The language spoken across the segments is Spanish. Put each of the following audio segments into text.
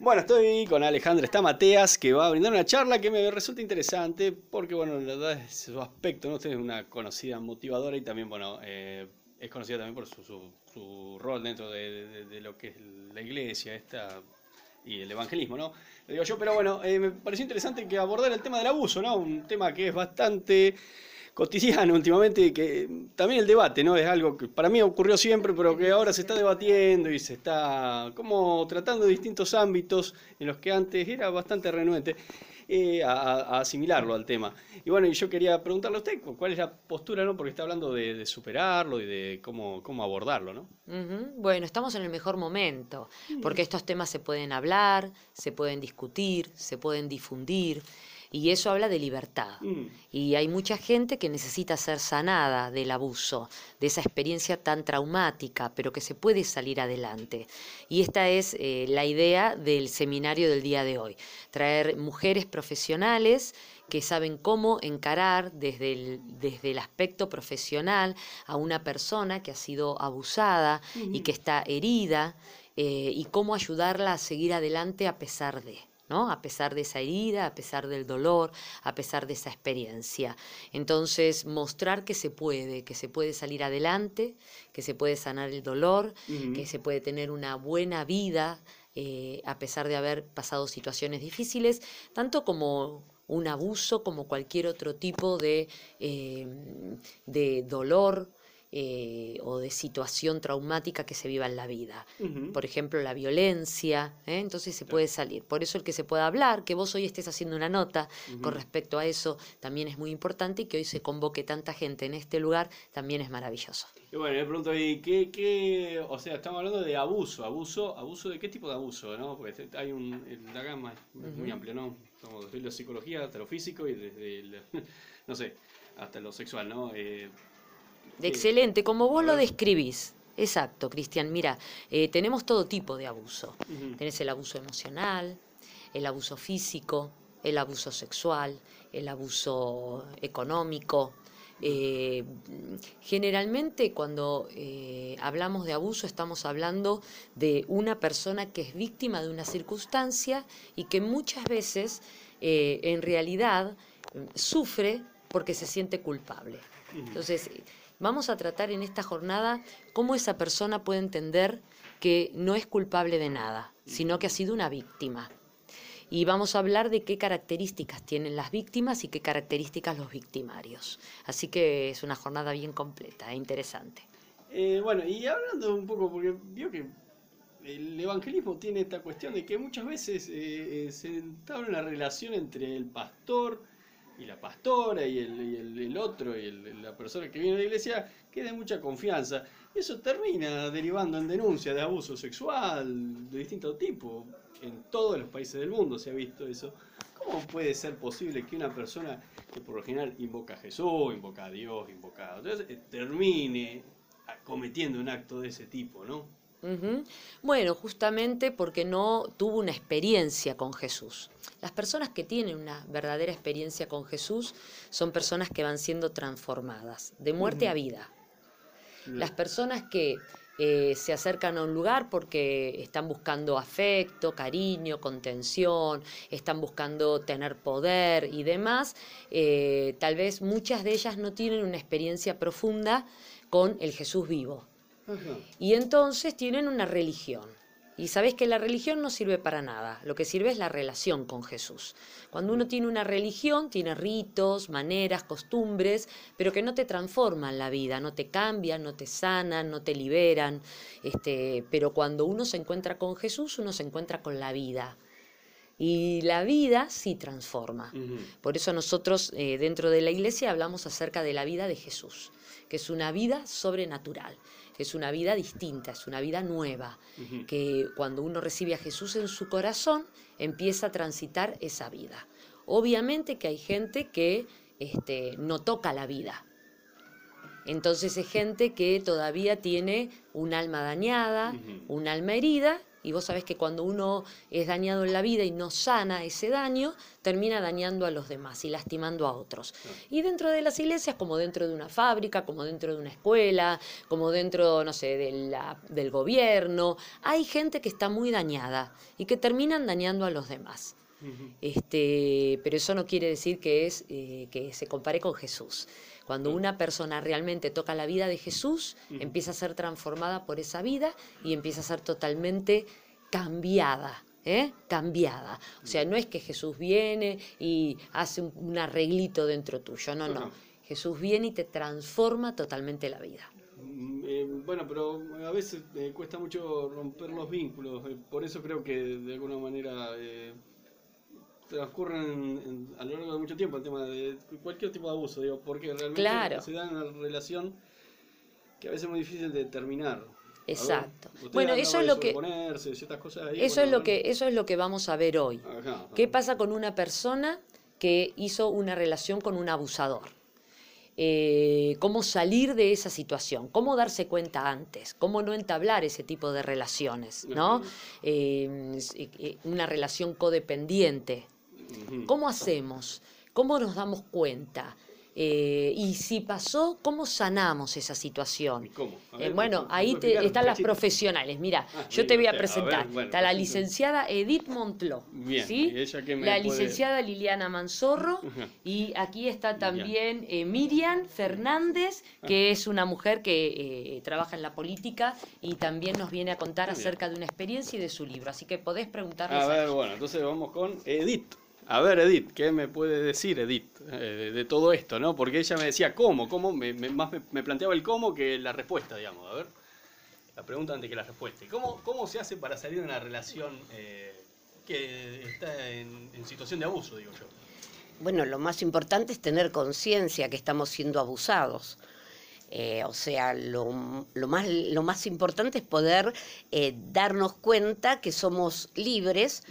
Bueno, estoy con Alejandra Estamateas, que va a brindar una charla que me resulta interesante, porque, bueno, la verdad es su aspecto, ¿no? Usted es una conocida motivadora y también, bueno, eh, es conocida también por su, rol dentro de, de- de lo que es la iglesia esta y el evangelismo, ¿no? Lo digo yo, pero bueno, eh, me pareció interesante que abordar el tema del abuso, ¿no? Un tema que es bastante cotidiano últimamente que también el debate, ¿no? Es algo que para mí ocurrió siempre, pero que ahora se está debatiendo y se está como tratando distintos ámbitos en los que antes era bastante renuente eh, a, a asimilarlo al tema. Y bueno, y yo quería preguntarle a usted cu- cuál es la postura, ¿no? Porque está hablando de, de superarlo y de cómo, cómo abordarlo, ¿no? Ujú. Bueno, estamos en el mejor momento, porque estos temas se pueden hablar, se pueden discutir, se pueden difundir, y eso habla de libertad. Mm. Y hay mucha gente que necesita ser sanada del abuso, de esa experiencia tan traumática, pero que se puede salir adelante. Y esta es eh, la idea del seminario del día de hoy, traer mujeres profesionales que saben cómo encarar desde el, desde el aspecto profesional a una persona que ha sido abusada y que está herida eh, y cómo ayudarla a seguir adelante a pesar de. ¿No? A pesar de esa herida, a pesar del dolor, a pesar de esa experiencia. Entonces, mostrar que se puede, que se puede salir adelante, que se puede sanar el dolor, que se puede tener una buena vida eh, a pesar de haber pasado situaciones difíciles, tanto como un abuso, como cualquier otro tipo de, eh, de dolor eh, o de situación traumática que se viva en la vida por ejemplo, la violencia, ¿eh? entonces se puede salir. Por eso el que se pueda hablar, que vos hoy estés haciendo una nota con respecto a eso, también es muy importante y que hoy se convoque tanta gente en este lugar, también es maravilloso. Y bueno, pregunto ahí, ¿qué, qué, o sea, estamos hablando de abuso, abuso, abuso de qué tipo de abuso, ¿no? Porque hay un, la gama es muy amplia, ¿no? Como desde la psicología hasta lo físico y desde, el- no sé, hasta lo sexual, ¿no? Eh, Sí. Excelente, como vos lo describís. Exacto, Cristian. Mira, eh, tenemos todo tipo de abuso. Ujú. Tenés el abuso emocional, el abuso físico, el abuso sexual, el abuso económico. Eh, generalmente cuando eh, hablamos de abuso estamos hablando de una persona que es víctima de una circunstancia y que muchas veces en realidad eh, sufre porque se siente culpable. Entonces, vamos a tratar en esta jornada cómo esa persona puede entender que no es culpable de nada, sino que ha sido una víctima. Y vamos a hablar de qué características tienen las víctimas y qué características los victimarios. Así que es una jornada bien completa e interesante. Eh, bueno, y hablando un poco, porque vio que el evangelismo tiene esta cuestión de que muchas veces eh, eh, se entabla una relación entre el pastor y la pastora y el, el- otro y el- la persona que viene a la iglesia que de mucha confianza. Eso termina derivando en denuncias de abuso sexual de distinto tipo. En todos los países del mundo se ha visto eso. ¿Cómo puede ser posible que una persona que por lo general invoca a Jesús, invoca a Dios, invoca a termine cometiendo un acto de ese tipo, ¿no? Bueno, justamente porque no tuvo una experiencia con Jesús. Las personas que tienen una verdadera experiencia con Jesús son personas que van siendo transformadas, de muerte a vida. Las personas que eh, se acercan a un lugar porque están buscando afecto, cariño, contención, están buscando tener poder y demás, eh, tal vez muchas de ellas no tienen una experiencia profunda con el Jesús vivo. Y entonces tienen una religión. Y sabés que la religión no sirve para nada, lo que sirve es la relación con Jesús. Cuando uno tiene una religión, tiene ritos, maneras, costumbres, pero que no te transforman la vida, no te cambian, no te sanan, no te liberan. Este, pero cuando uno se encuentra con Jesús, uno se encuentra con la vida. Y la vida sí transforma. Por eso nosotros eh, dentro de la iglesia hablamos acerca de la vida de Jesús, que es una vida sobrenatural, que es una vida distinta, es una vida nueva, que cuando uno recibe a Jesús en su corazón, empieza a transitar esa vida. Obviamente que hay gente que este, no toca la vida. Entonces es gente que todavía tiene un alma dañada, un alma herida Y vos sabés que cuando uno es dañado en la vida y no sana ese daño, termina dañando a los demás y lastimando a otros. Y dentro de las iglesias, como dentro de una fábrica, como dentro de una escuela, como dentro, no sé, de la- del gobierno, hay gente que está muy dañada y que terminan dañando a los demás. Este, pero eso no quiere decir que, es, eh, que se compare con Jesús. Cuando una persona realmente toca la vida de Jesús, empieza a ser transformada por esa vida y empieza a ser totalmente cambiada. ¿eh? cambiada. O sea, no es que Jesús viene y hace un, un arreglito dentro tuyo, no, no. Jesús viene y te transforma totalmente la vida. Mm, eh, bueno, pero a veces eh, cuesta mucho romper los vínculos, eh, por eso creo que de alguna manera eh, transcurren en- a lo largo de mucho tiempo el tema de cualquier tipo de abuso, digo, porque realmente Claro. se da una relación que a veces es muy difícil de terminar. A ver, Exacto. Bueno, eso es lo que- cosas ahí, Eso bueno, es lo bueno. que eso es lo que vamos a ver hoy. Ajá, ajá. ¿Qué pasa con una persona que hizo una relación con un abusador? Eh, ¿Cómo salir de esa situación? ¿Cómo darse cuenta antes? ¿Cómo no entablar ese tipo de relaciones? ¿no? Eh, eh, una relación codependiente. ¿Cómo hacemos? ¿Cómo nos damos cuenta? Eh, y si pasó, ¿cómo sanamos esa situación? ¿Y cómo? A Eh, bueno, ¿me ahí te- están las profesionales. Mira, Ah, yo te voy a a ver, presentar. bueno, Está la licenciada Edith Montló. Bien, ¿sí? ¿y ella qué me la puede- licenciada Liliana Manzorro. Y aquí está también eh, Miriam Fernández, Ah. que es una mujer que trabaja en la política y también nos viene a contar bien. acerca de una experiencia y de su libro. Así que podés preguntarles. A a- ver, bueno, entonces vamos con Edith. A ver, Edith, ¿qué me puede decir Edith eh, de, todo esto, no? Porque ella me decía cómo, cómo, me, me- más me, me planteaba el cómo que la respuesta, digamos. A ver, la pregunta antes que la respuesta. ¿Y ¿Cómo, cómo se hace para salir de una relación eh, que está en, en situación de abuso, digo yo? Bueno, lo más importante es tener conciencia que estamos siendo abusados. Eh, o sea, lo, lo más, lo más importante es poder eh, darnos cuenta que somos libres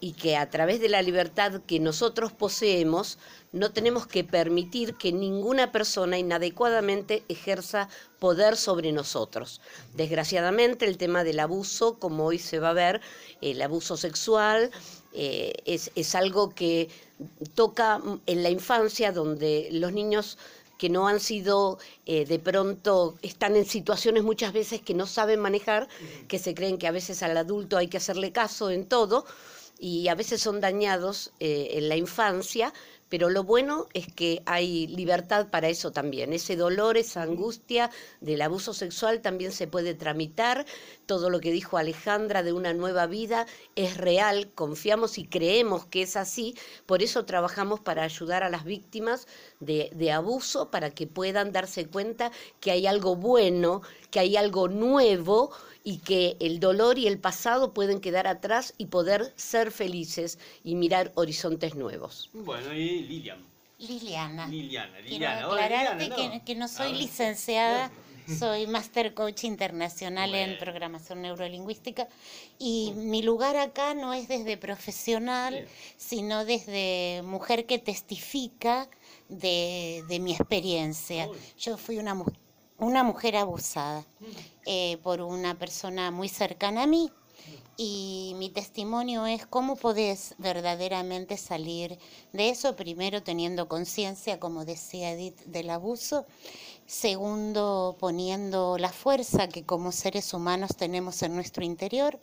y que a través de la libertad que nosotros poseemos no tenemos que permitir que ninguna persona inadecuadamente ejerza poder sobre nosotros. Desgraciadamente el tema del abuso, como hoy se va a ver, el abuso sexual eh, es, es algo que toca en la infancia donde los niños que no han sido eh, de pronto, están en situaciones muchas veces que no saben manejar, que se creen que a veces al adulto hay que hacerle caso en todo y a veces son dañados eh, en la infancia, pero lo bueno es que hay libertad para eso también. Ese dolor, esa angustia del abuso sexual también se puede tramitar. Todo lo que dijo Alejandra de una nueva vida es real, confiamos y creemos que es así. Por eso trabajamos para ayudar a las víctimas de, de abuso, para que puedan darse cuenta que hay algo bueno, que hay algo nuevo y que el dolor y el pasado pueden quedar atrás y poder ser felices y mirar horizontes nuevos. Bueno, y Lilian. Liliana. Liliana, Liliana. Hola, aclararte Liliana, que, ¿no? que no A soy ver. licenciada, soy Master Coach Internacional Bueno. en Programación Neurolingüística y mi lugar acá no es desde profesional, Bien. sino desde mujer que testifica de, de mi experiencia. Uy. Yo fui una, una mujer abusada eh, por una persona muy cercana a mí. Y mi testimonio es cómo podés verdaderamente salir de eso, primero teniendo conciencia, como decía Edith, del abuso, segundo poniendo la fuerza que como seres humanos tenemos en nuestro interior,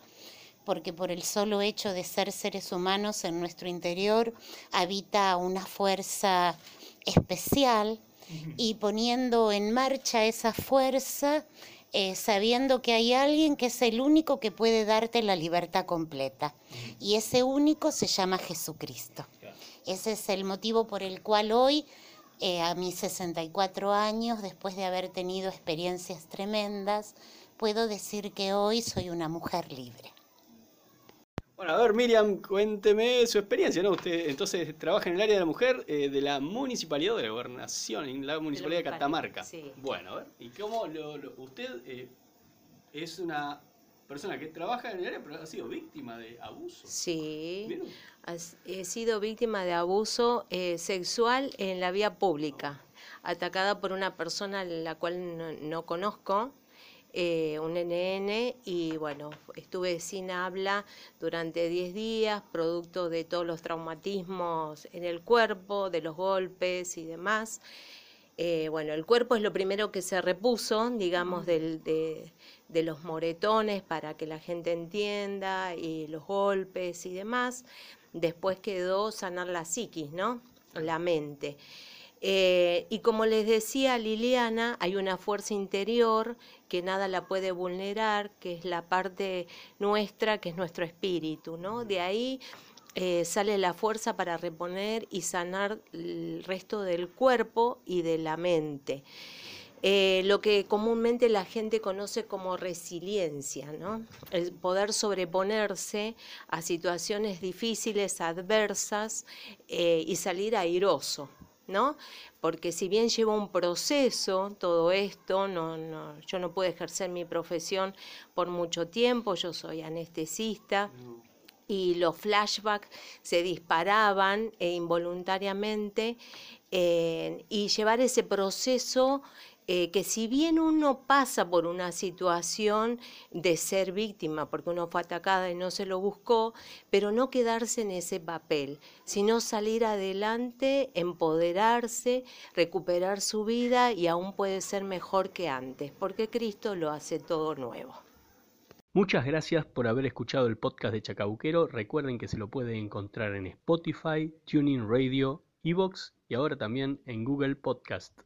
porque por el solo hecho de ser seres humanos en nuestro interior habita una fuerza especial y poniendo en marcha esa fuerza, eh, sabiendo que hay alguien que es el único que puede darte la libertad completa. Y ese único se llama Jesucristo. Ese es el motivo por el cual hoy, eh, a mis 64 años, después de haber tenido experiencias tremendas, puedo decir que hoy soy una mujer libre. Bueno, a ver, Miriam, cuénteme su experiencia, ¿no? Usted entonces trabaja en el área de la mujer eh, de la municipalidad o de la gobernación, en la municipalidad de Catamarca. sí. Bueno, a ver, ¿y cómo lo, lo- usted eh, es una persona que trabaja en el área, pero ha sido víctima de abuso? Sí, ¿Vieron? he sido víctima de abuso eh, sexual en la vía pública, atacada por una persona a la cual no, no conozco. eh, un NN y bueno, estuve sin habla durante 10 días, producto de todos los traumatismos en el cuerpo, de los golpes y demás. Eh, bueno, el cuerpo es lo primero que se repuso, digamos, de, de los moretones para que la gente entienda y los golpes y demás. Después quedó sanar la psiquis, ¿no? La mente. Eh, y como les decía Liliana, hay una fuerza interior que nada la puede vulnerar, que es la parte nuestra, que es nuestro espíritu, ¿no? De ahí eh, sale la fuerza para reponer y sanar el resto del cuerpo y de la mente. Eh, lo que comúnmente la gente conoce como resiliencia, ¿no? el poder sobreponerse a situaciones difíciles, adversas y salir airoso. ¿no? Porque si bien lleva un proceso todo esto, no, no, yo no puedo ejercer mi profesión por mucho tiempo, yo soy anestesista. Y los flashbacks se disparaban e involuntariamente, eh, y llevar ese proceso eh, que si bien uno pasa por una situación de ser víctima, porque uno fue atacada y no se lo buscó, pero no quedarse en ese papel, sino salir adelante, empoderarse, recuperar su vida y aún puede ser mejor que antes, porque Cristo lo hace todo nuevo. Muchas gracias por haber escuchado el podcast de Chacabuquero. Recuerden que se lo pueden encontrar en Spotify, Tuning Radio, Evox y ahora también en Google Podcast.